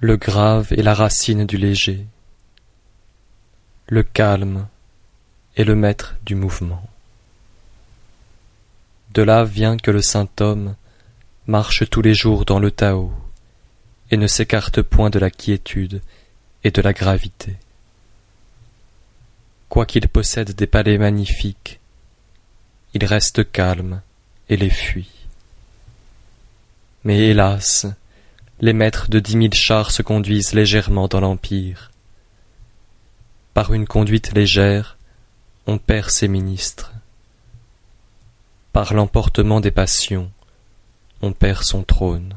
Le grave est la racine du léger, le calme est le maître du mouvement. De là vient que le saint homme marche tous les jours dans le Tao et ne s'écarte point de la quiétude et de la gravité. Quoiqu'il possède des palais magnifiques, il reste calme et les fuit. Mais hélas, les maîtres de dix mille chars se conduisent légèrement dans l'Empire. Par une conduite légère, on perd ses ministres. Par l'emportement des passions, on perd son trône.